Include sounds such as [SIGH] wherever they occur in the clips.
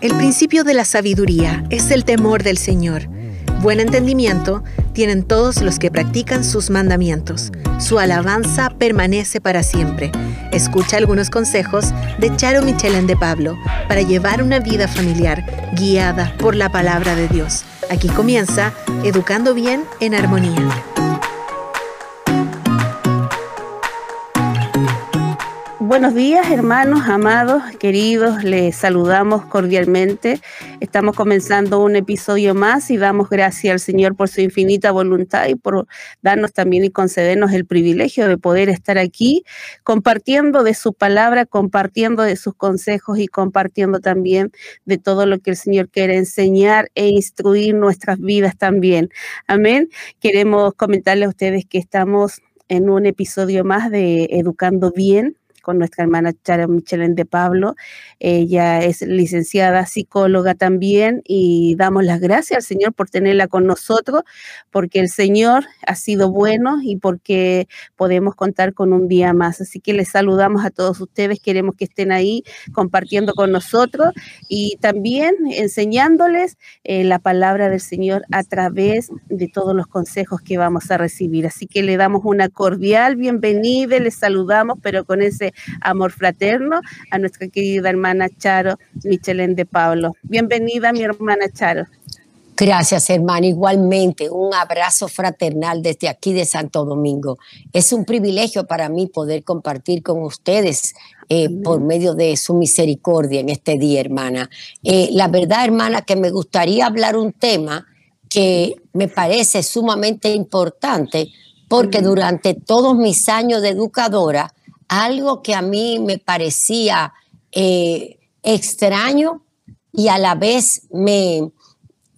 El principio de la sabiduría es el temor del Señor. Buen entendimiento tienen todos los que practican sus mandamientos. Su alabanza permanece para siempre. Escucha algunos consejos de Charo Michelén de Pablo para llevar una vida familiar guiada por la palabra de Dios. Aquí comienza Educando Bien en Armonía. Buenos días, hermanos, amados, queridos, les saludamos cordialmente. Estamos comenzando un episodio más y damos gracias al Señor por su infinita voluntad y por darnos también y concedernos el privilegio de poder estar aquí compartiendo de su palabra, compartiendo de sus consejos y compartiendo también de todo lo que el Señor quiere enseñar e instruir nuestras vidas también. Amén. Queremos comentarle a ustedes que estamos en un episodio más de Educando Bien con nuestra hermana Chara Michelén de Pablo. Ella es licenciada psicóloga también y damos las gracias al Señor por tenerla con nosotros, porque el Señor ha sido bueno y porque podemos contar con un día más. Así que les saludamos a todos ustedes, queremos que estén ahí compartiendo con nosotros y también enseñándoles eh, la palabra del Señor a través de todos los consejos que vamos a recibir. Así que le damos una cordial bienvenida, les saludamos, pero con ese amor fraterno a nuestra querida hermana Charo Michelén de Pablo. Bienvenida, mi hermana Charo. Gracias, hermana. Igualmente, un abrazo fraternal desde aquí de Santo Domingo. Es un privilegio para mí poder compartir con ustedes eh, por medio de su misericordia en este día, hermana. Eh, la verdad, hermana, que me gustaría hablar un tema que me parece sumamente importante porque durante todos mis años de educadora algo que a mí me parecía eh, extraño y a la vez me,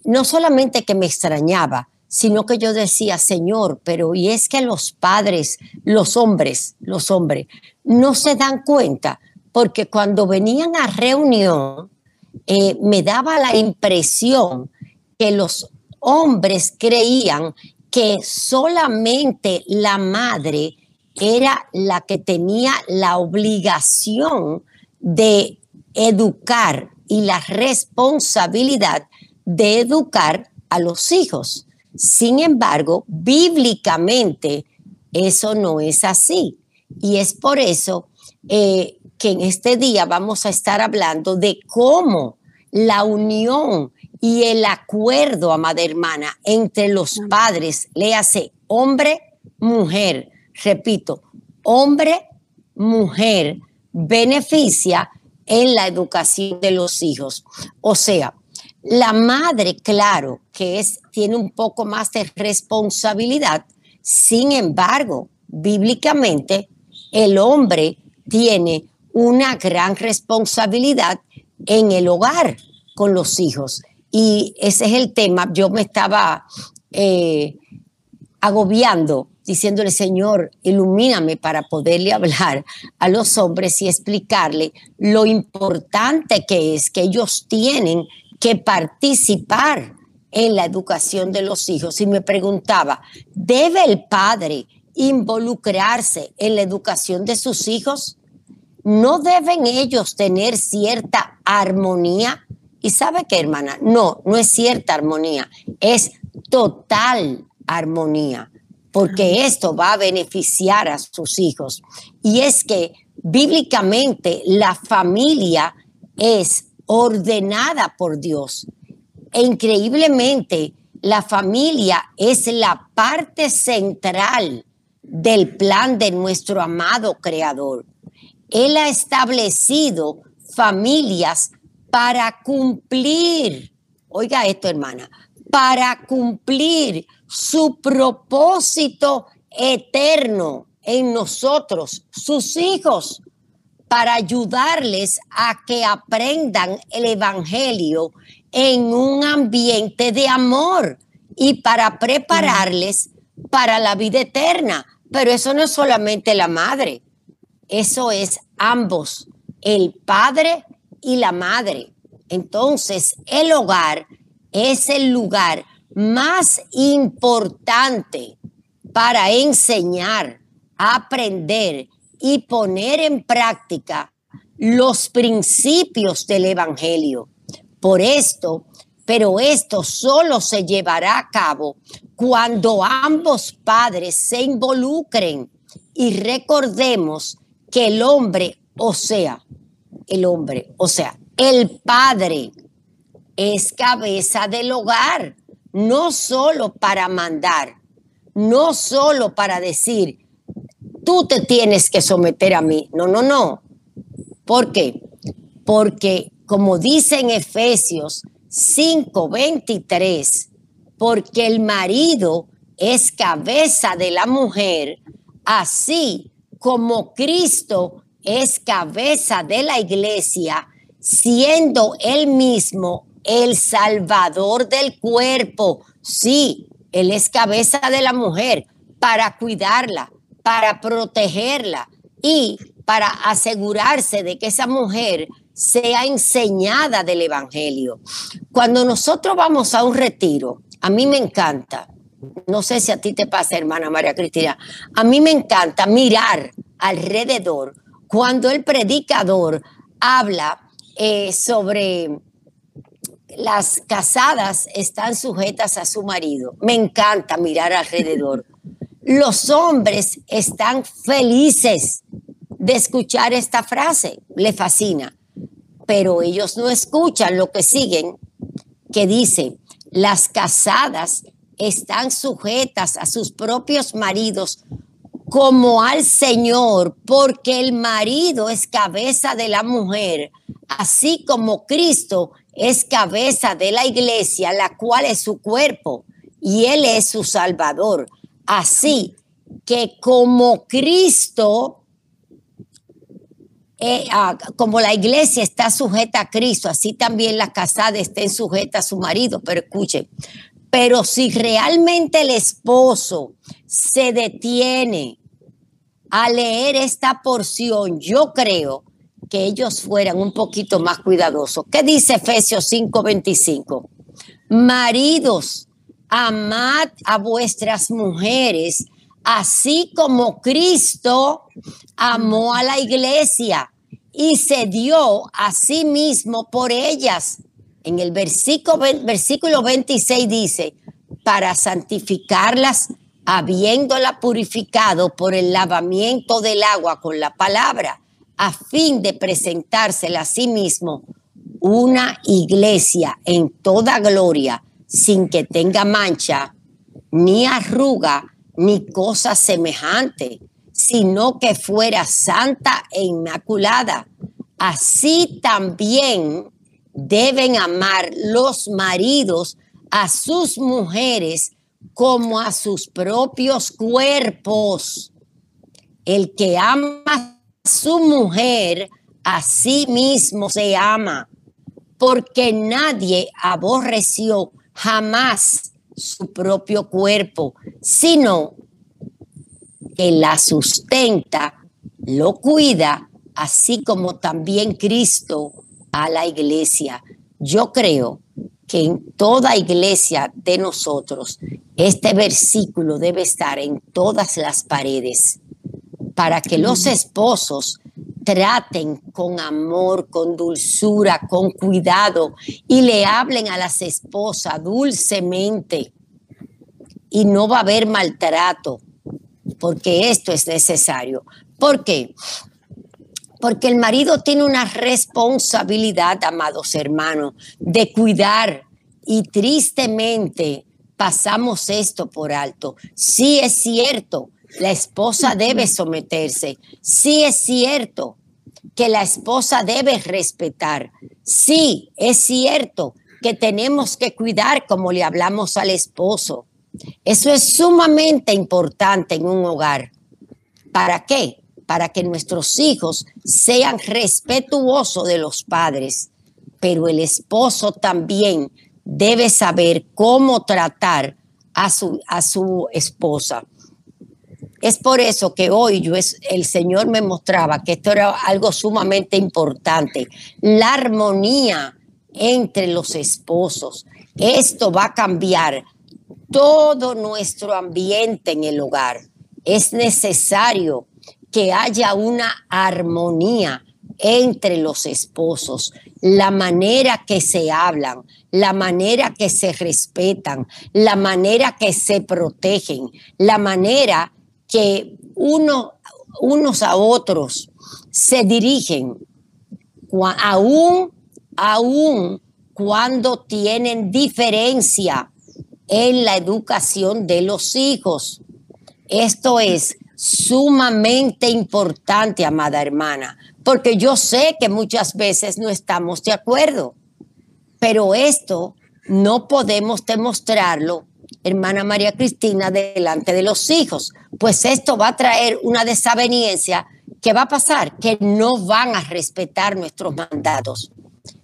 no solamente que me extrañaba, sino que yo decía, Señor, pero y es que los padres, los hombres, los hombres, no se dan cuenta, porque cuando venían a reunión, eh, me daba la impresión que los hombres creían que solamente la madre era la que tenía la obligación de educar y la responsabilidad de educar a los hijos. Sin embargo, bíblicamente eso no es así. Y es por eso eh, que en este día vamos a estar hablando de cómo la unión y el acuerdo, amada hermana, entre los padres, le hace hombre, mujer, repito, hombre, mujer, beneficia en la educación de los hijos. O sea, la madre, claro, que es, tiene un poco más de responsabilidad, sin embargo, bíblicamente, el hombre tiene una gran responsabilidad en el hogar con los hijos. Y ese es el tema. Yo me estaba eh, agobiando diciéndole, Señor, ilumíname para poderle hablar a los hombres y explicarle lo importante que es que ellos tienen que participar en la educación de los hijos. Y me preguntaba, ¿debe el padre involucrarse en la educación de sus hijos? ¿No deben ellos tener cierta armonía? ¿Y sabe qué, hermana? No, no es cierta armonía, es total armonía porque esto va a beneficiar a sus hijos. Y es que bíblicamente la familia es ordenada por Dios. E increíblemente, la familia es la parte central del plan de nuestro amado Creador. Él ha establecido familias para cumplir, oiga esto hermana, para cumplir su propósito eterno en nosotros, sus hijos, para ayudarles a que aprendan el Evangelio en un ambiente de amor y para prepararles para la vida eterna. Pero eso no es solamente la madre, eso es ambos, el padre y la madre. Entonces, el hogar es el lugar más importante para enseñar, aprender y poner en práctica los principios del Evangelio. Por esto, pero esto solo se llevará a cabo cuando ambos padres se involucren y recordemos que el hombre, o sea, el hombre, o sea, el padre es cabeza del hogar, no solo para mandar, no solo para decir, tú te tienes que someter a mí. No, no, no. ¿Por qué? Porque como dice en Efesios 5:23, porque el marido es cabeza de la mujer, así como Cristo es cabeza de la iglesia, siendo él mismo el salvador del cuerpo. Sí, él es cabeza de la mujer para cuidarla, para protegerla y para asegurarse de que esa mujer sea enseñada del Evangelio. Cuando nosotros vamos a un retiro, a mí me encanta, no sé si a ti te pasa, hermana María Cristina, a mí me encanta mirar alrededor cuando el predicador habla eh, sobre las casadas están sujetas a su marido. Me encanta mirar alrededor. Los hombres están felices de escuchar esta frase, le fascina, pero ellos no escuchan lo que siguen, que dice, las casadas están sujetas a sus propios maridos como al Señor, porque el marido es cabeza de la mujer, así como Cristo es cabeza de la iglesia, la cual es su cuerpo, y Él es su Salvador. Así que como Cristo, eh, ah, como la iglesia está sujeta a Cristo, así también la casada estén sujeta a su marido. Pero escuchen, pero si realmente el esposo se detiene a leer esta porción, yo creo que ellos fueran un poquito más cuidadosos. ¿Qué dice Efesios 5:25? Maridos, amad a vuestras mujeres, así como Cristo amó a la iglesia y se dio a sí mismo por ellas. En el versículo, versículo 26 dice, para santificarlas, habiéndola purificado por el lavamiento del agua con la palabra, a fin de presentársela a sí mismo una iglesia en toda gloria, sin que tenga mancha, ni arruga, ni cosa semejante, sino que fuera santa e inmaculada. Así también deben amar los maridos a sus mujeres como a sus propios cuerpos. El que ama su mujer, a sí mismo se ama, porque nadie aborreció jamás su propio cuerpo, sino que la sustenta, lo cuida, así como también Cristo a la iglesia. Yo creo que en toda iglesia de nosotros este versículo debe estar en todas las paredes para que los esposos traten con amor, con dulzura, con cuidado y le hablen a las esposas dulcemente. Y no va a haber maltrato, porque esto es necesario. ¿Por qué? Porque el marido tiene una responsabilidad, amados hermanos, de cuidar y tristemente pasamos esto por alto. Sí es cierto, la esposa debe someterse. Sí es cierto que la esposa debe respetar. Sí es cierto que tenemos que cuidar como le hablamos al esposo. Eso es sumamente importante en un hogar. ¿Para qué? para que nuestros hijos sean respetuosos de los padres, pero el esposo también debe saber cómo tratar a su, a su esposa. Es por eso que hoy yo es, el Señor me mostraba que esto era algo sumamente importante, la armonía entre los esposos. Esto va a cambiar todo nuestro ambiente en el hogar. Es necesario que haya una armonía entre los esposos, la manera que se hablan, la manera que se respetan, la manera que se protegen, la manera que uno, unos a otros se dirigen, aún, aún cuando tienen diferencia en la educación de los hijos. Esto es sumamente importante, amada hermana, porque yo sé que muchas veces no estamos de acuerdo, pero esto no podemos demostrarlo, hermana María Cristina, delante de los hijos, pues esto va a traer una desaveniencia que va a pasar, que no van a respetar nuestros mandatos.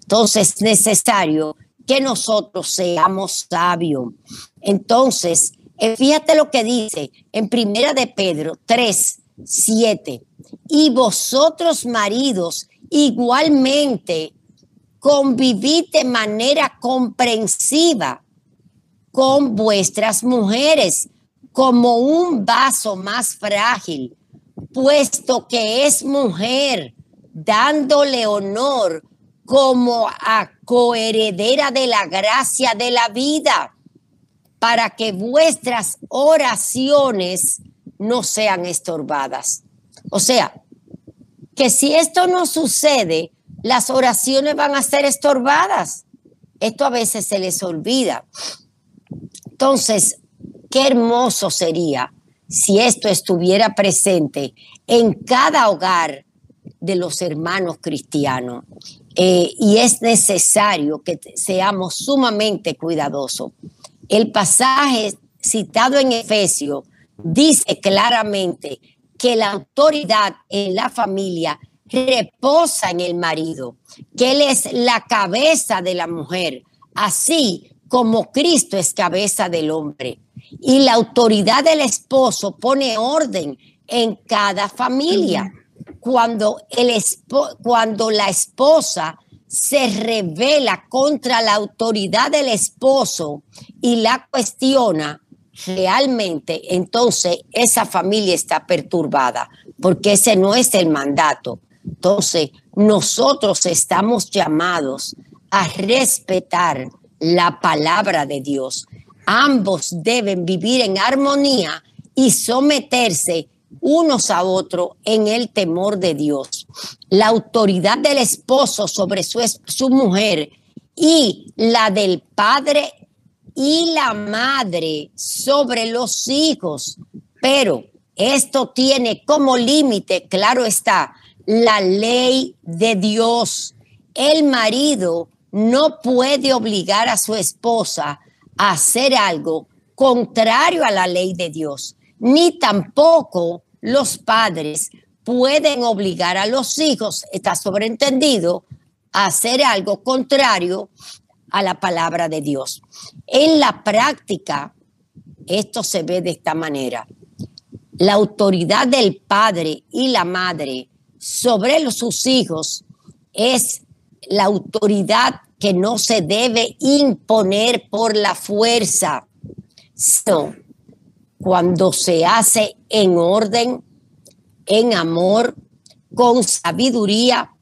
Entonces es necesario que nosotros seamos sabios. Entonces, eh, fíjate lo que dice en Primera de Pedro 3, 7. Y vosotros maridos igualmente convivid de manera comprensiva con vuestras mujeres como un vaso más frágil, puesto que es mujer, dándole honor como a coheredera de la gracia de la vida, para que vuestras oraciones no sean estorbadas. O sea, que si esto no sucede, las oraciones van a ser estorbadas. Esto a veces se les olvida. Entonces, qué hermoso sería si esto estuviera presente en cada hogar de los hermanos cristianos. Eh, y es necesario que seamos sumamente cuidadosos. El pasaje citado en Efesios dice claramente que la autoridad en la familia reposa en el marido, que él es la cabeza de la mujer, así como Cristo es cabeza del hombre. Y la autoridad del esposo pone orden en cada familia. Cuando, el cuando la esposa se revela contra la autoridad del esposo y la cuestiona, realmente entonces esa familia está perturbada, porque ese no es el mandato. Entonces, nosotros estamos llamados a respetar la palabra de Dios. Ambos deben vivir en armonía y someterse unos a otros en el temor de Dios. La autoridad del esposo sobre su, su mujer y la del padre y la madre sobre los hijos. Pero esto tiene como límite, claro está, la ley de Dios. El marido no puede obligar a su esposa a hacer algo contrario a la ley de Dios, ni tampoco los padres pueden obligar a los hijos, está sobreentendido, a hacer algo contrario a la palabra de Dios. En la práctica, esto se ve de esta manera. La autoridad del padre y la madre sobre los, sus hijos es la autoridad que no se debe imponer por la fuerza, sino cuando se hace en orden, en amor, con sabiduría,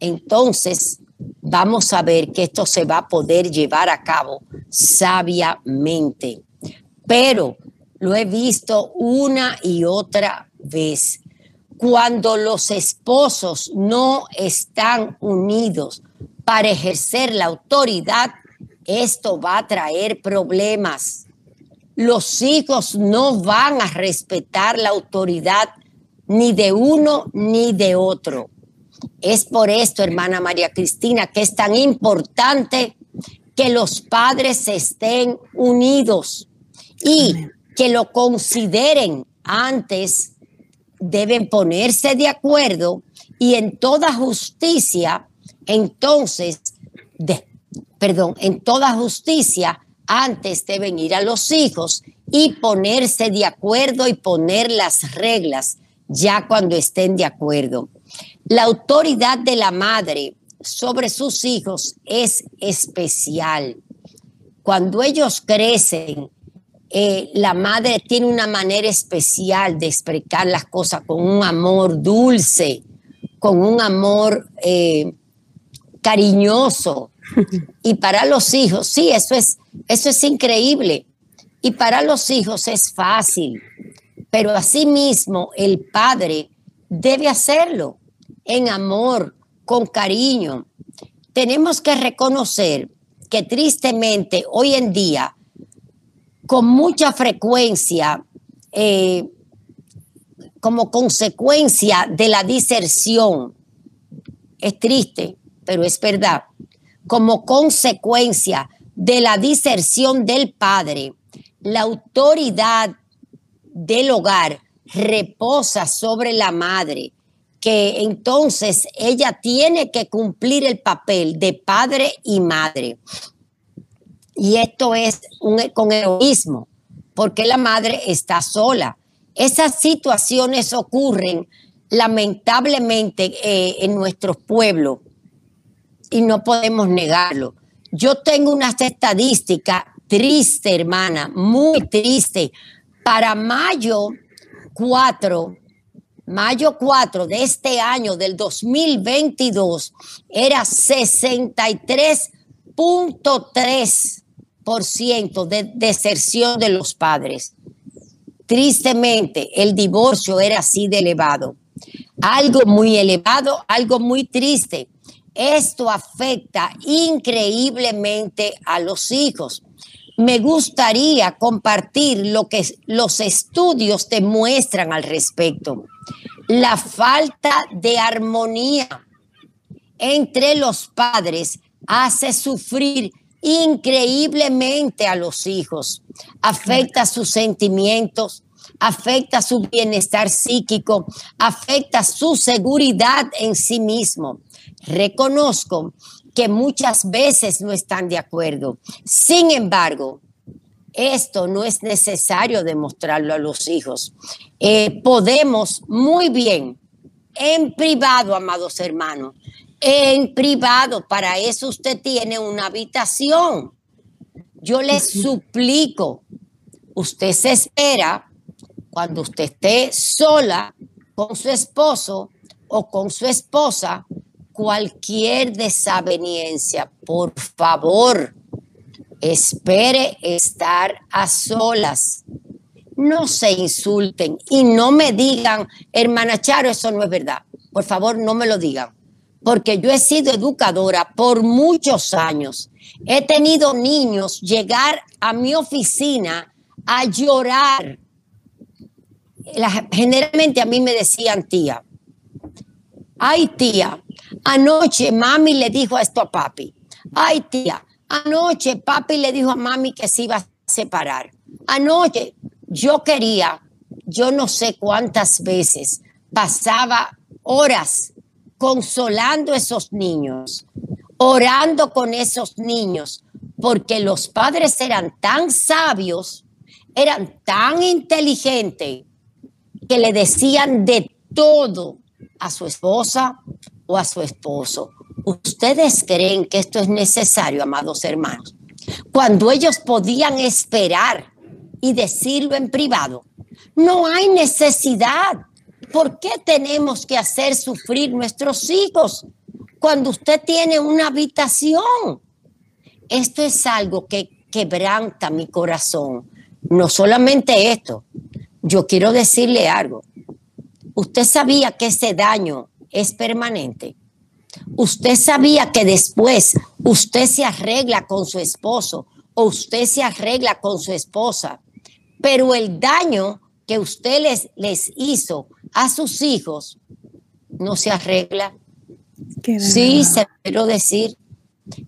entonces vamos a ver que esto se va a poder llevar a cabo sabiamente. Pero lo he visto una y otra vez. Cuando los esposos no están unidos para ejercer la autoridad, esto va a traer problemas. Los hijos no van a respetar la autoridad ni de uno ni de otro. Es por esto, hermana María Cristina, que es tan importante que los padres estén unidos y que lo consideren antes, deben ponerse de acuerdo y en toda justicia, entonces, perdón, en toda justicia, antes deben ir a los hijos y ponerse de acuerdo y poner las reglas ya cuando estén de acuerdo. La autoridad de la madre sobre sus hijos es especial. Cuando ellos crecen, eh, la madre tiene una manera especial de explicar las cosas con un amor dulce, con un amor eh, cariñoso. [LAUGHS] Y para los hijos, sí, eso es, eso es increíble. Y para los hijos es fácil. Pero asimismo, el padre debe hacerlo en amor, con cariño. Tenemos que reconocer que tristemente hoy en día, con mucha frecuencia, eh, como consecuencia de la diserción, es triste, pero es verdad, como consecuencia de la diserción del padre, la autoridad del hogar reposa sobre la madre, que entonces ella tiene que cumplir el papel de padre y madre. Y esto es con egoísmo, porque la madre está sola. Esas situaciones ocurren lamentablemente eh, en nuestros pueblos y no podemos negarlo. Yo tengo una estadística triste, hermana, muy triste. Para mayo 4, mayo 4 de este año, del 2022, era 63.3% de deserción de los padres. Tristemente, el divorcio era así de elevado. Algo muy elevado, algo muy triste. Esto afecta increíblemente a los hijos me gustaría compartir lo que los estudios demuestran al respecto. La falta de armonía entre los padres hace sufrir increíblemente a los hijos, afecta sus sentimientos, afecta su bienestar psíquico, afecta su seguridad en sí mismo. Reconozco que muchas veces no están de acuerdo. Sin embargo, esto no es necesario demostrarlo a los hijos. Eh, podemos muy bien, en privado, amados hermanos, en privado, para eso usted tiene una habitación. Yo le suplico, usted se espera cuando usted esté sola con su esposo o con su esposa, cualquier desaveniencia, por favor, espere estar a solas. No se insulten y no me digan, hermana Charo, eso no es verdad. Por favor, no me lo digan. Porque yo he sido educadora por muchos años. He tenido niños llegar a mi oficina a llorar. generalmente a mí me decían, tía, ay tía, Anoche mami le dijo esto a papi. Ay, tía, anoche papi le dijo a mami que se iba a separar. Anoche yo quería, yo no sé cuántas veces, pasaba horas consolando a esos niños, orando con esos niños, porque los padres eran tan sabios, eran tan inteligentes, que le decían de todo a su esposa, o a su esposo. ¿Ustedes creen que esto es necesario, amados hermanos? Cuando ellos podían esperar y decirlo en privado, no hay necesidad. ¿Por qué tenemos que hacer sufrir nuestros hijos cuando usted tiene una habitación? Esto es algo que quebranta mi corazón. No solamente esto, yo quiero decirle algo. Usted sabía que ese daño es permanente. Usted sabía que después usted se arregla con su esposo o usted se arregla con su esposa, pero el daño que usted les, les hizo a sus hijos no se arregla. Sí, se quiero decir.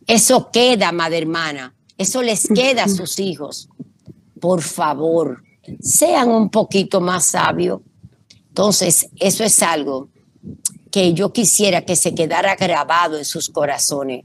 Eso queda, madre hermana. Eso les queda a sus hijos. Por favor, sean un poquito más sabios. Entonces, eso es algo que yo quisiera que se quedara grabado en sus corazones.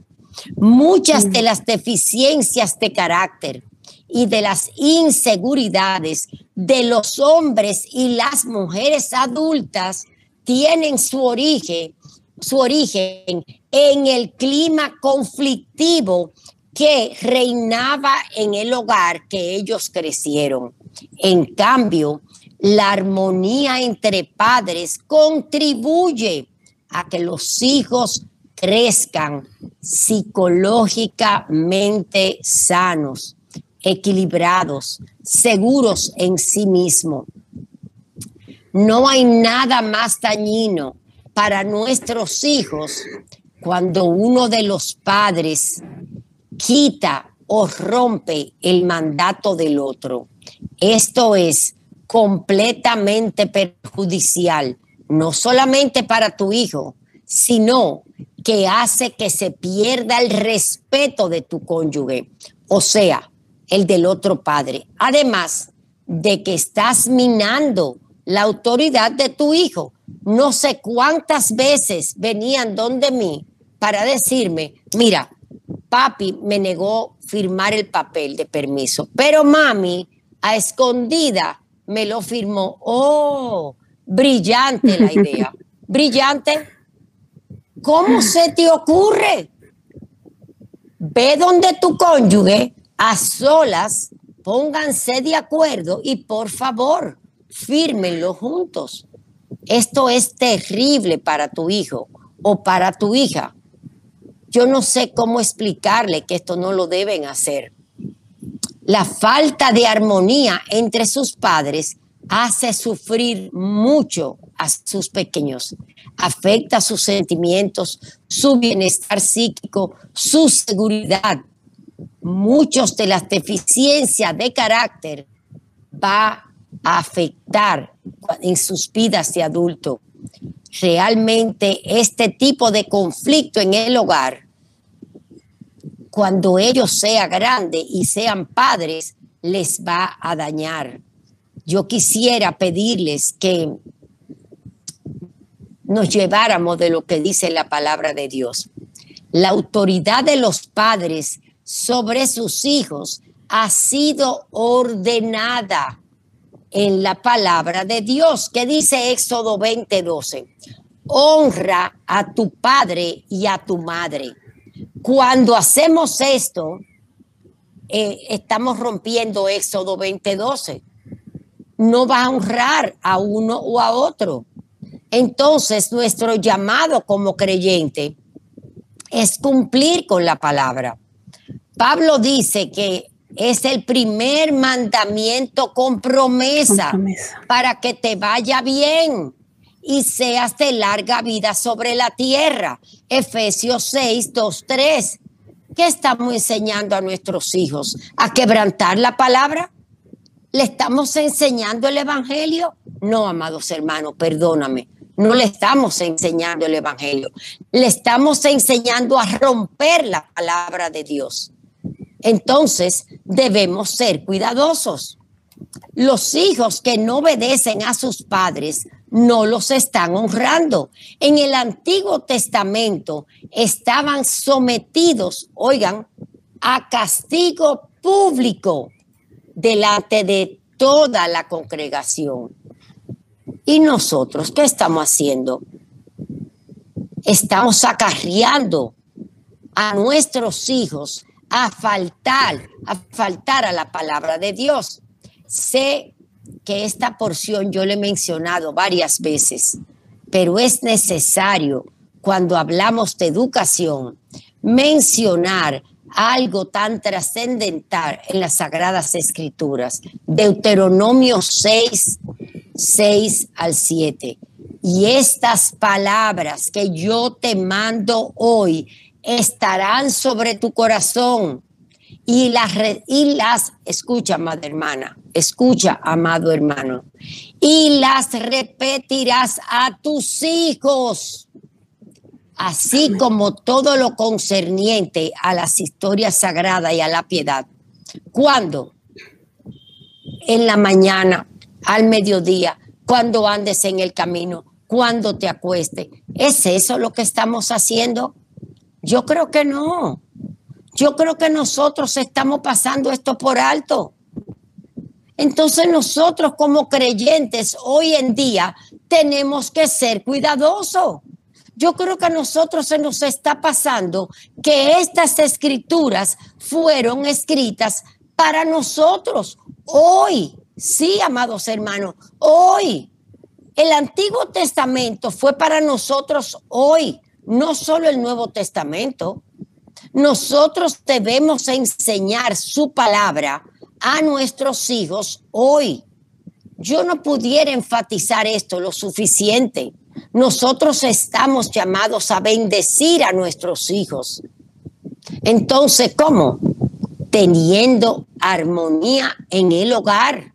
Muchas de las deficiencias de carácter y de las inseguridades de los hombres y las mujeres adultas tienen su origen, su origen en el clima conflictivo que reinaba en el hogar que ellos crecieron. En cambio, la armonía entre padres contribuye a que los hijos crezcan psicológicamente sanos, equilibrados, seguros en sí mismos. No hay nada más dañino para nuestros hijos cuando uno de los padres quita o rompe el mandato del otro. Esto es completamente perjudicial, no solamente para tu hijo, sino que hace que se pierda el respeto de tu cónyuge, o sea, el del otro padre. Además de que estás minando la autoridad de tu hijo. No sé cuántas veces venían donde mí para decirme, mira, papi me negó firmar el papel de permiso, pero mami a escondida me lo firmó. Oh, brillante la idea, brillante. ¿Cómo se te ocurre? Ve donde tu cónyuge a solas, pónganse de acuerdo y por favor, fírmenlo juntos. Esto es terrible para tu hijo o para tu hija. Yo no sé cómo explicarle que esto no lo deben hacer. La falta de armonía entre sus padres hace sufrir mucho a sus pequeños, afecta sus sentimientos, su bienestar psíquico, su seguridad. Muchos de las deficiencias de carácter va a afectar en sus vidas de adulto. Realmente este tipo de conflicto en el hogar, cuando ellos sean grandes y sean padres, les va a dañar yo quisiera pedirles que nos lleváramos de lo que dice la palabra de Dios. La autoridad de los padres sobre sus hijos ha sido ordenada en la palabra de Dios, que dice Éxodo 20:12. Honra a tu padre y a tu madre. Cuando hacemos esto, eh, estamos rompiendo Éxodo 20:12 no va a honrar a uno o a otro. Entonces, nuestro llamado como creyente es cumplir con la palabra. Pablo dice que es el primer mandamiento con promesa, para que te vaya bien y seas de larga vida sobre la tierra. Efesios 6, 2, 3. ¿Qué estamos enseñando a nuestros hijos? ¿A quebrantar la palabra? ¿Le estamos enseñando el Evangelio? No, amados hermanos, perdóname. No le estamos enseñando el Evangelio. Le estamos enseñando a romper la palabra de Dios. Entonces, debemos ser cuidadosos. Los hijos que no obedecen a sus padres no los están honrando. En el Antiguo Testamento estaban sometidos, oigan, a castigo público delante de toda la congregación. ¿Y nosotros qué estamos haciendo? Estamos acarreando a nuestros hijos a faltar, a faltar a la palabra de Dios. Sé que esta porción yo le he mencionado varias veces, pero es necesario cuando hablamos de educación mencionar algo tan trascendental en las Sagradas Escrituras. Deuteronomio 6, 6 al 7. Y estas palabras que yo te mando hoy estarán sobre tu corazón y las, y las, escucha, amada hermana, escucha, amado hermano, y las repetirás a tus hijos así como todo lo concerniente a las historias sagradas y a la piedad. ¿Cuándo? En la mañana, al mediodía, cuando andes en el camino, cuando te acueste. ¿Es eso lo que estamos haciendo? Yo creo que no. Yo creo que nosotros estamos pasando esto por alto. Entonces nosotros como creyentes hoy en día tenemos que ser cuidadosos yo creo que a nosotros se nos está pasando que estas escrituras fueron escritas para nosotros hoy. Sí, amados hermanos, hoy. el Antiguo Testamento fue para nosotros hoy, no solo el Nuevo Testamento. Nosotros debemos enseñar su palabra a nuestros hijos hoy. Yo no pudiera enfatizar esto lo suficiente. Nosotros estamos llamados a bendecir a nuestros hijos. Entonces, ¿cómo? Teniendo armonía en el hogar,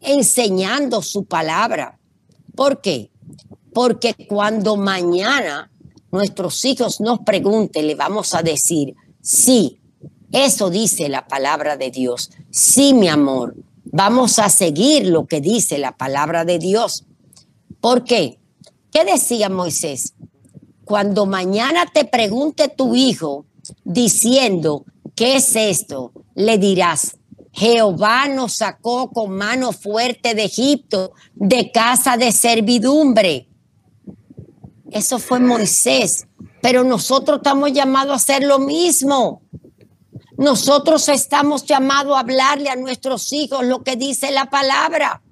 enseñando su palabra. ¿Por qué? Porque cuando mañana nuestros hijos nos pregunten, le vamos a decir, sí, eso dice la palabra de Dios. Sí, mi amor, vamos a seguir lo que dice la palabra de Dios. ¿Por qué? ¿Qué decía Moisés? Cuando mañana te pregunte tu hijo diciendo, ¿qué es esto? Le dirás, Jehová nos sacó con mano fuerte de Egipto, de casa de servidumbre. Eso fue Moisés, pero nosotros estamos llamados a hacer lo mismo. Nosotros estamos llamados a hablarle a nuestros hijos lo que dice la palabra.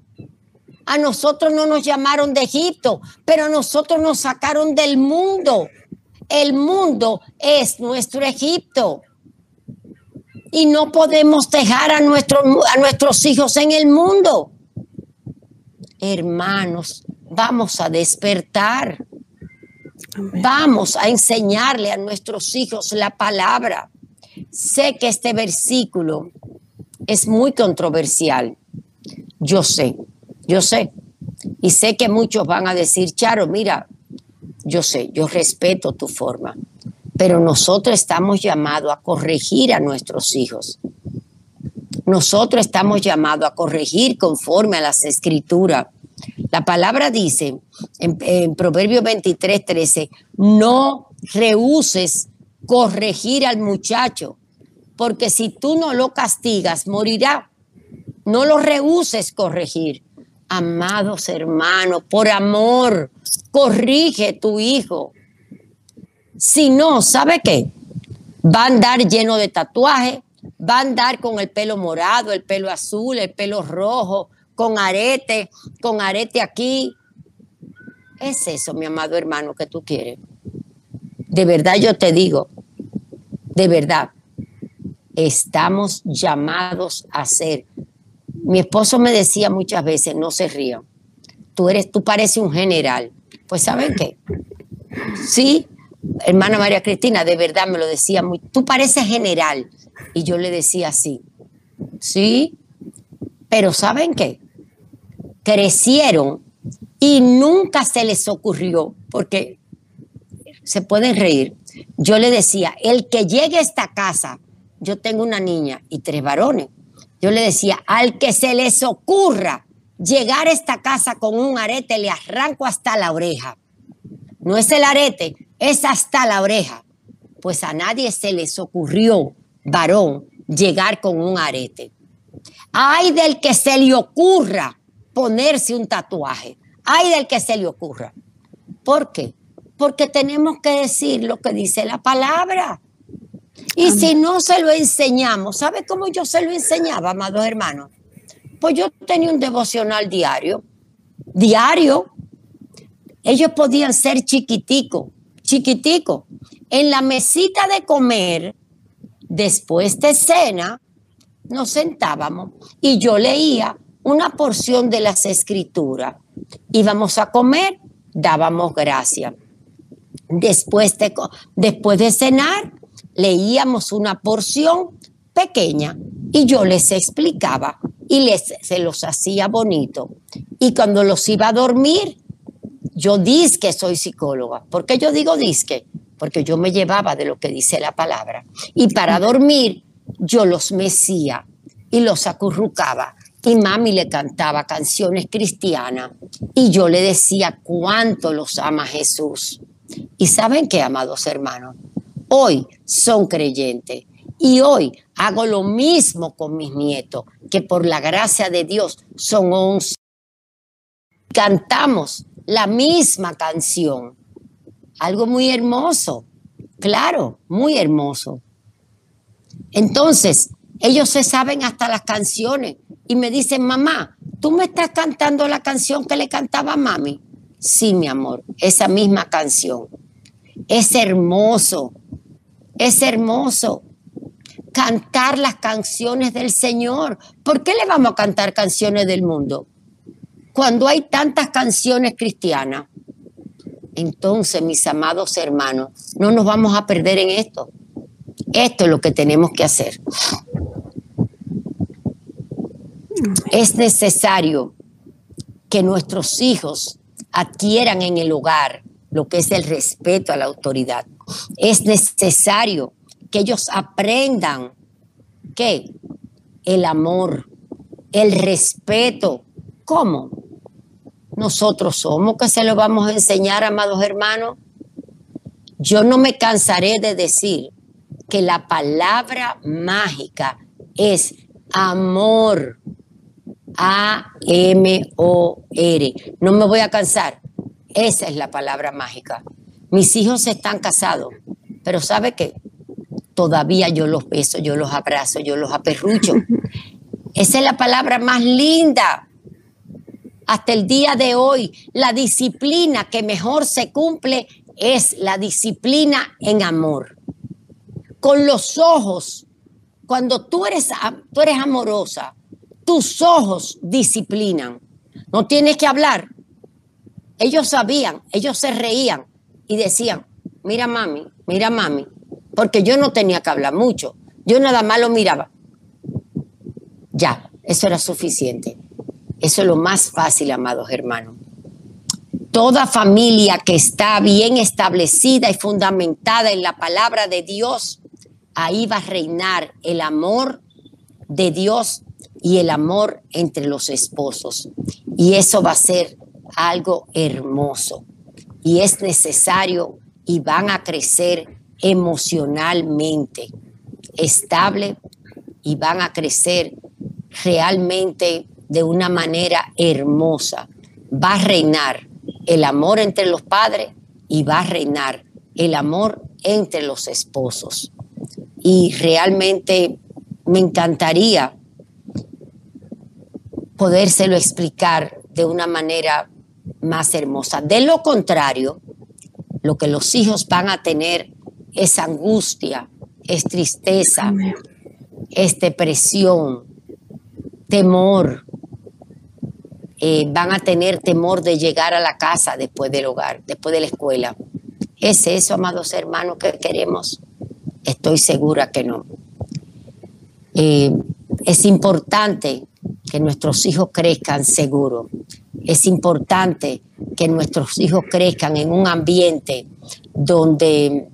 A nosotros no nos llamaron de Egipto, pero a nosotros nos sacaron del mundo. El mundo es nuestro Egipto y no podemos dejar a, nuestro, a nuestros hijos en el mundo. Hermanos, vamos a despertar. Vamos a enseñarle a nuestros hijos la palabra. Sé que este versículo es muy controversial. Yo sé, yo sé. Y sé que muchos van a decir, Charo, mira, yo sé, yo respeto tu forma pero nosotros estamos llamados a corregir a nuestros hijos. Nosotros estamos llamados a corregir conforme a las escrituras. La palabra dice en, en Proverbio 23, 13, no rehuses corregir al muchacho, porque si tú no lo castigas, morirá. No lo rehuses corregir. Amados hermanos, por amor, corrige tu hijo. Si no, ¿sabe qué? Va a andar lleno de tatuajes, va a andar con el pelo morado, el pelo azul, el pelo rojo, con arete, con arete aquí. Es eso, mi amado hermano, que tú quieres. De verdad yo te digo, de verdad, estamos llamados a ser. Mi esposo me decía muchas veces, no se rían. Tú eres, tú pareces un general. Pues ¿saben qué? Sí, hermana María Cristina, de verdad me lo decía muy, tú pareces general. Y yo le decía así, sí, pero ¿saben qué? Crecieron y nunca se les ocurrió, porque se pueden reír. Yo le decía, el que llegue a esta casa, yo tengo una niña y tres varones, yo le decía, al que se les ocurra llegar a esta casa con un arete, le arranco hasta la oreja. No es el arete, es hasta la oreja. Pues a nadie se les ocurrió, varón, llegar con un arete. Hay del que se le ocurra ponerse un tatuaje. Hay del que se le ocurra. ¿Por qué? Porque tenemos que decir lo que dice la palabra. Y si no se lo enseñamos, ¿sabe cómo yo se lo enseñaba, amados hermanos? Pues yo tenía un devocional diario, diario. Ellos podían ser chiquiticos, chiquitico. En la mesita de comer, después de cena, nos sentábamos y yo leía una porción de las escrituras. Íbamos a comer, dábamos gracias. Después de, después de cenar, leíamos una porción pequeña y yo les explicaba y les, se los hacía bonito. Y cuando los iba a dormir, yo disque soy psicóloga. ¿Por qué yo digo disque? Porque yo me llevaba de lo que dice la palabra. Y para dormir, yo los mecía y los acurrucaba. Y mami le cantaba canciones cristianas. Y yo le decía cuánto los ama Jesús. Y saben qué, amados hermanos, hoy son creyentes. Y hoy hago lo mismo con mis nietos, que por la gracia de Dios son once. Cantamos la misma canción. Algo muy hermoso, claro, muy hermoso. Entonces, ellos se saben hasta las canciones y me dicen, mamá, ¿tú me estás cantando la canción que le cantaba a mami? Sí, mi amor, esa misma canción. Es hermoso, es hermoso cantar las canciones del Señor. ¿Por qué le vamos a cantar canciones del mundo? Cuando hay tantas canciones cristianas. Entonces, mis amados hermanos, no nos vamos a perder en esto. Esto es lo que tenemos que hacer. Es necesario que nuestros hijos adquieran en el hogar lo que es el respeto a la autoridad. Es necesario que ellos aprendan que el amor, el respeto, ¿cómo? Nosotros somos que se lo vamos a enseñar, amados hermanos. Yo no me cansaré de decir que la palabra mágica es amor. A-M-O-R. No me voy a cansar. Esa es la palabra mágica. Mis hijos están casados, pero ¿sabe qué? Todavía yo los beso, yo los abrazo, yo los aperrucho. [LAUGHS] Esa es la palabra más linda. Hasta el día de hoy, la disciplina que mejor se cumple es la disciplina en amor. Con los ojos, cuando tú eres, tú eres amorosa, tus ojos disciplinan. No tienes que hablar. Ellos sabían, ellos se reían y decían, mira mami, mira mami, porque yo no tenía que hablar mucho. Yo nada más lo miraba. Ya, eso era suficiente. Eso es lo más fácil, amados hermanos. Toda familia que está bien establecida y fundamentada en la palabra de Dios, ahí va a reinar el amor de Dios y el amor entre los esposos. Y eso va a ser algo hermoso. Y es necesario y van a crecer emocionalmente estable y van a crecer realmente de una manera hermosa. Va a reinar el amor entre los padres y va a reinar el amor entre los esposos. Y realmente me encantaría podérselo explicar de una manera más hermosa. De lo contrario, lo que los hijos van a tener es angustia, es tristeza, es depresión, temor. Eh, van a tener temor de llegar a la casa después del hogar, después de la escuela. ¿Es eso, amados hermanos, que queremos? Estoy segura que no. Eh, es importante que nuestros hijos crezcan seguros. Es importante que nuestros hijos crezcan en un ambiente donde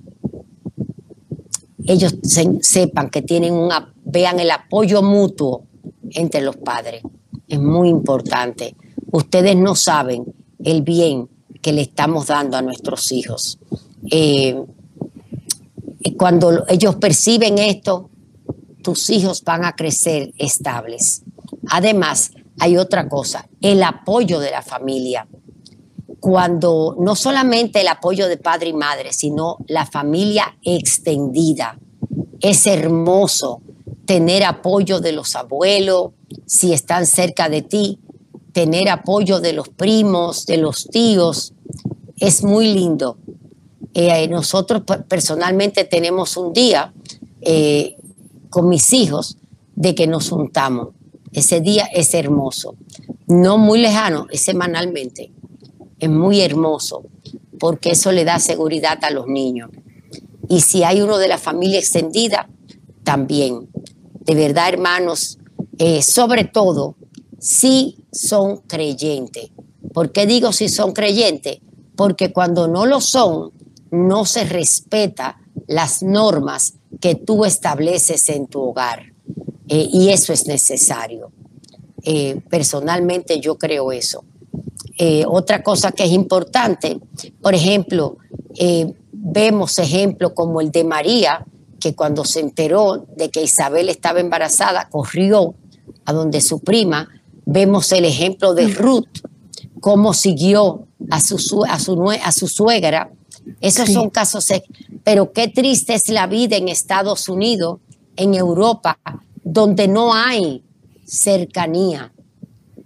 ellos sepan que tienen una, vean el apoyo mutuo entre los padres. Es muy importante. Ustedes no saben el bien que le estamos dando a nuestros hijos. Eh, cuando ellos perciben esto, tus hijos van a crecer estables. Además, hay otra cosa, el apoyo de la familia. Cuando no solamente el apoyo de padre y madre, sino la familia extendida. Es hermoso tener apoyo de los abuelos, si están cerca de ti, tener apoyo de los primos, de los tíos. Es muy lindo. Eh, nosotros personalmente tenemos un día eh, con mis hijos de que nos juntamos ese día es hermoso. No muy lejano, es semanalmente. Es muy hermoso porque eso le da seguridad a los niños. Y si hay uno de la familia extendida, también. De verdad, hermanos, eh, sobre todo, si son creyentes. ¿Por qué digo si son creyentes? Porque cuando no lo son, no se respeta las normas que tú estableces en tu hogar. Eh, y eso es necesario. Eh, personalmente yo creo eso. Eh, otra cosa que es importante, por ejemplo, vemos ejemplos como el de María, que cuando se enteró de que Isabel estaba embarazada, corrió a donde su prima. Vemos el ejemplo de Ruth, cómo siguió a su, a su, a su suegra. Esos son casos, pero qué triste es la vida en Estados Unidos, en Europa, donde no hay cercanía.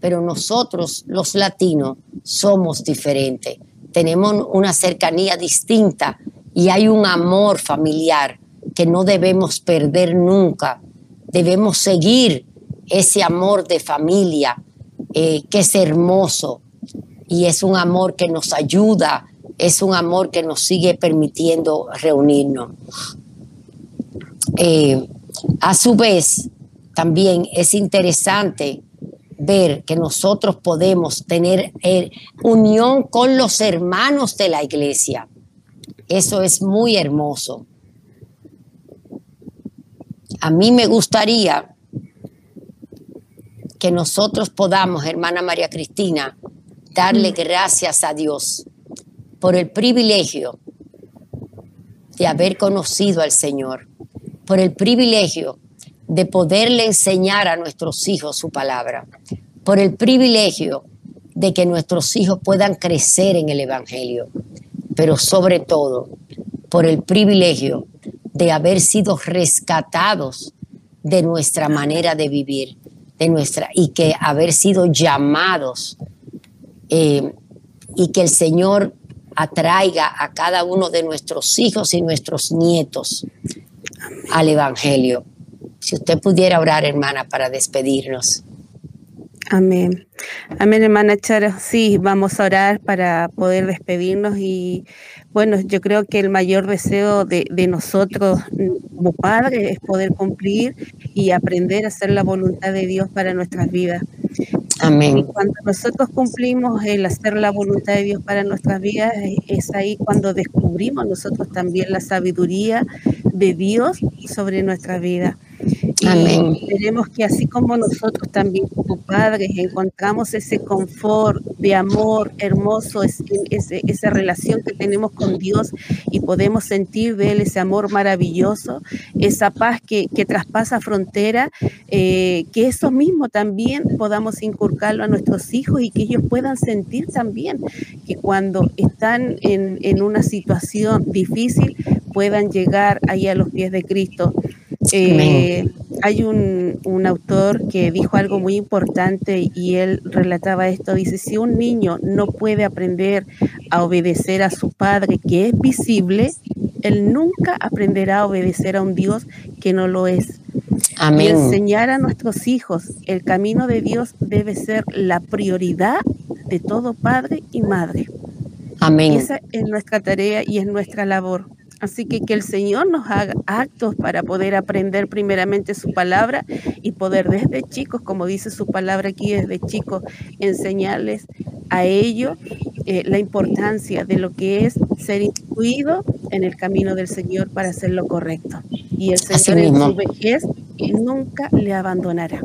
pero nosotros los latinos somos diferentes. Tenemos una cercanía distinta y hay un amor familiar que no debemos perder nunca. Debemos seguir ese amor de familia eh, que es hermoso y es un amor que nos ayuda, es un amor que nos sigue permitiendo reunirnos. Eh, a su vez, también es interesante ver que nosotros podemos tener eh, unión con los hermanos de la iglesia. Eso es muy hermoso. A mí me gustaría que nosotros podamos, hermana María Cristina, darle gracias a Dios por el privilegio de haber conocido al Señor, por el privilegio de poderle enseñar a nuestros hijos su palabra, por el privilegio de que nuestros hijos puedan crecer en el Evangelio, pero sobre todo por el privilegio de haber sido rescatados de nuestra manera de vivir, de nuestra y que haber sido llamados eh, y que el Señor atraiga a cada uno de nuestros hijos y nuestros nietos al Evangelio. Si usted pudiera orar, hermana, para despedirnos. Amén. Amén, hermana Chara. Sí, vamos a orar para poder despedirnos y bueno, yo creo que el mayor deseo de, nosotros como padres es poder cumplir y aprender a hacer la voluntad de Dios para nuestras vidas. Amén. cuando nosotros cumplimos el hacer la voluntad de Dios para nuestras vidas, es ahí cuando descubrimos nosotros también la sabiduría de Dios sobre nuestra vida. Amén. Esperemos que así como nosotros también como padres encontramos ese confort de amor hermoso, esa relación que tenemos con Dios y podemos sentir de Él ese amor maravilloso, esa paz que, traspasa frontera, eh, que eso mismo también podamos inculcarlo a nuestros hijos y que ellos puedan sentir también que cuando están en, en una situación difícil puedan llegar ahí a los pies de Cristo. Eh, hay un, un, autor que dijo algo muy importante y él relataba esto. Dice, si un niño no puede aprender a obedecer a su padre que es visible, él nunca aprenderá a obedecer a un Dios que no lo es. Amén. Y enseñar a nuestros hijos el camino de Dios debe ser la prioridad de todo padre y madre. Amén. Esa es nuestra tarea y es nuestra labor. Así que que el Señor nos haga actos para poder aprender primeramente su palabra y poder desde chicos, como dice su palabra aquí, desde chicos, enseñarles a ellos eh, la importancia de lo que es ser instruido en el camino del Señor para hacer lo correcto. Y el Señor en su vejez nunca le abandonará.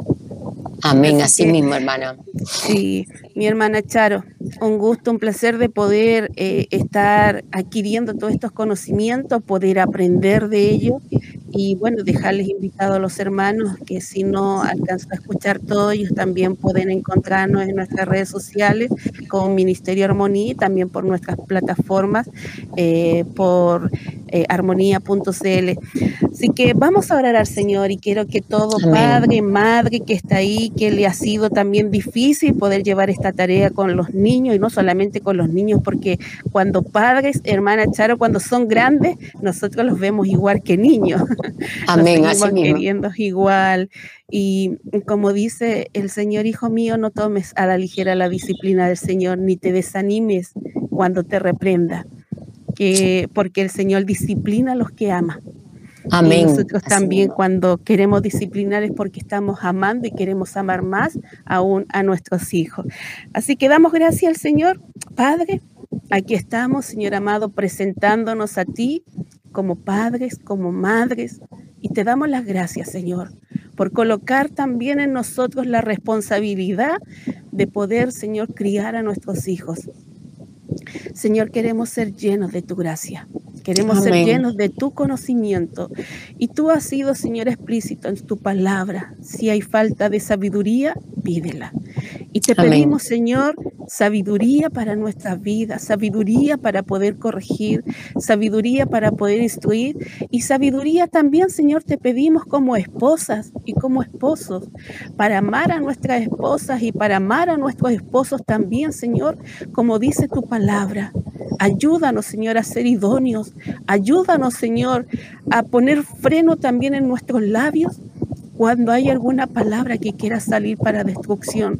Amén, así, mismo, hermana. Sí, mi hermana Charo, un gusto, un placer de poder eh, estar adquiriendo todos estos conocimientos, poder aprender de ellos y bueno, dejarles invitados a los hermanos que si no alcanzan a escuchar todo, ellos también pueden encontrarnos en nuestras redes sociales con Ministerio Armonía y también por nuestras plataformas, eh, por eh, armonía.cl. Así que vamos a orar al Señor y quiero que todo padre, madre que está ahí, que le ha sido también difícil poder llevar esta tarea con los niños y no solamente con los niños, porque cuando padres, hermana Charo, cuando son grandes, nosotros los vemos igual que niños. [LAUGHS] Amén, así queriendo igual. Y como dice el Señor, hijo mío, no tomes a la ligera la disciplina del Señor, ni te desanimes cuando te reprenda, que, porque el Señor disciplina a los que ama. Amén. Y nosotros también cuando queremos disciplinar es porque estamos amando y queremos amar más aún a nuestros hijos. Así que damos gracias al Señor, Padre. Aquí estamos, Señor amado, presentándonos a ti como padres, como madres, y te damos las gracias, Señor, por colocar también en nosotros la responsabilidad de poder, Señor, criar a nuestros hijos. Señor, queremos ser llenos de tu gracia. Queremos ser llenos de tu conocimiento. Y tú has sido, Señor, explícito en tu palabra. Si hay falta de sabiduría, pídela. Y te pedimos, Señor, sabiduría para nuestra vida, sabiduría para poder corregir, sabiduría para poder instruir y sabiduría también, Señor, te pedimos como esposas y como esposos, para amar a nuestras esposas y para amar a nuestros esposos también, Señor, como dice tu palabra. Ayúdanos, Señor, a ser idóneos. Ayúdanos, Señor, a poner freno también en nuestros labios cuando hay alguna palabra que quiera salir para destrucción,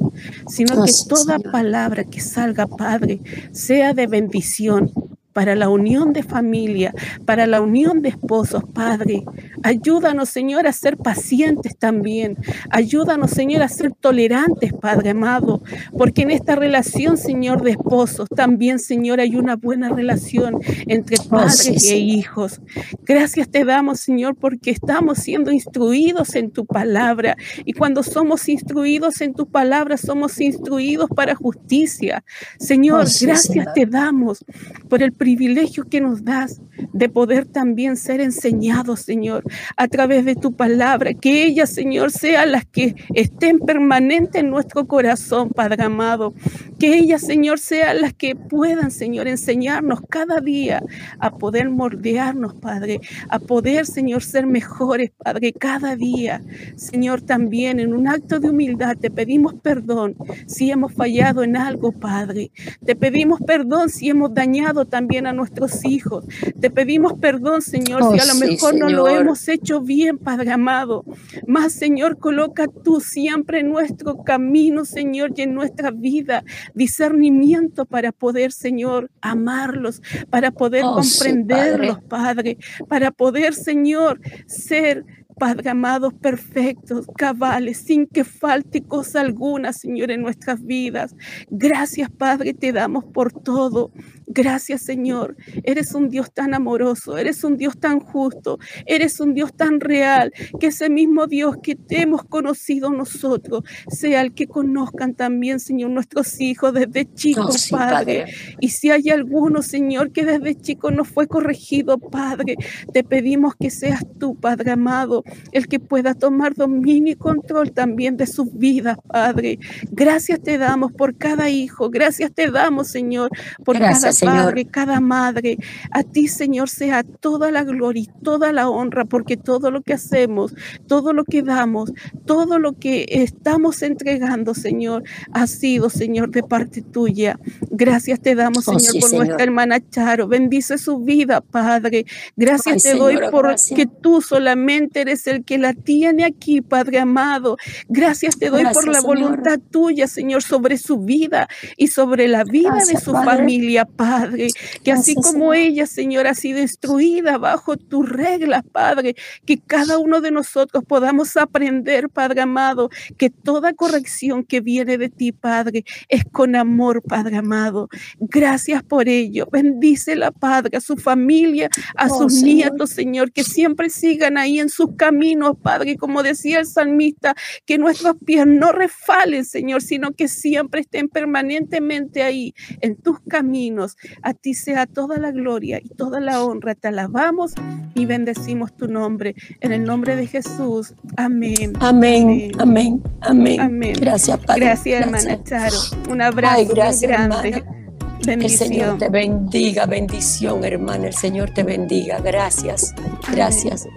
sino que toda palabra que salga, Padre, sea de bendición, para la unión de familia, para la unión de esposos, Padre. Ayúdanos, Señor, a ser pacientes también. Ayúdanos, Señor, a ser tolerantes, Padre amado, porque en esta relación, Señor, de esposos, también, Señor, hay una buena relación entre oh, padres e hijos. Gracias te damos, Señor, porque estamos siendo instruidos en tu palabra. Y cuando somos instruidos en tu palabra, somos instruidos para justicia. Señor, oh, gracias te damos por el privilegio que nos das de poder también ser enseñados, Señor, a través de tu palabra. Que ellas, Señor, sean las que estén permanentes en nuestro corazón, Padre amado. Que ellas, Señor, sean las que puedan, Señor, enseñarnos cada día a poder moldearnos, Padre, a poder, Señor, ser mejores, Padre, cada día. Señor, también en un acto de humildad te pedimos perdón si hemos fallado en algo, Padre. Te pedimos perdón si hemos dañado también a nuestros hijos. Te pedimos perdón, Señor, si a lo oh, mejor no lo hemos hecho bien, Padre amado. Más, Señor, coloca tú siempre en nuestro camino, Señor, y en nuestra vida discernimiento para poder, Señor, amarlos, para poder oh, comprenderlos, padre. para poder, Señor, ser Padre amados, perfectos, cabales, sin que falte cosa alguna, Señor, en nuestras vidas. Gracias, Padre, te damos por todo. Gracias, Señor. Eres un Dios tan amoroso, eres un Dios tan justo, eres un Dios tan real, que ese mismo Dios que te hemos conocido nosotros sea el que conozcan también, Señor, nuestros hijos desde chicos, oh, padre. Y si hay alguno, Señor, que desde chico no fue corregido, Padre, te pedimos que seas tú, Padre amado, el que pueda tomar dominio y control también de sus vidas, Padre. Gracias te damos por cada hijo, gracias te damos, Señor, por cada padre, cada madre. A ti, Señor, sea toda la gloria y toda la honra, porque todo lo que hacemos, todo lo que damos, todo lo que estamos entregando, Señor, ha sido, Señor, de parte tuya. Gracias te damos, oh, Señor, por nuestra hermana Charo. Bendice su vida, Padre. Gracias te doy porque tú solamente eres el que la tiene aquí, Padre amado. Gracias te doy por la voluntad tuya, Señor, sobre su vida y sobre la vida de su familia, Padre. Que así como ella, Señor, ha sido instruida bajo tus reglas, Padre, que cada uno de nosotros podamos aprender, Padre amado, que toda corrección que viene de ti, Padre, es con amor, Padre amado. Gracias por ello. Bendícela, Padre, a su familia, a oh, sus nietos, Señor, que siempre sigan ahí en sus caminos, Padre, como decía el salmista, que nuestros pies no refalen, Señor, sino que siempre estén permanentemente ahí en tus caminos. A ti sea toda la gloria y toda la honra. Te alabamos y bendecimos tu nombre. En el nombre de Jesús. Amén. Amén. Amén. Amén. Gracias, Padre. Gracias, hermana Charo. Un abrazo grande. Bendición. El Señor te bendiga, bendición, hermana. El Señor te bendiga. Gracias, gracias.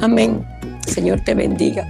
Amén. Señor te bendiga.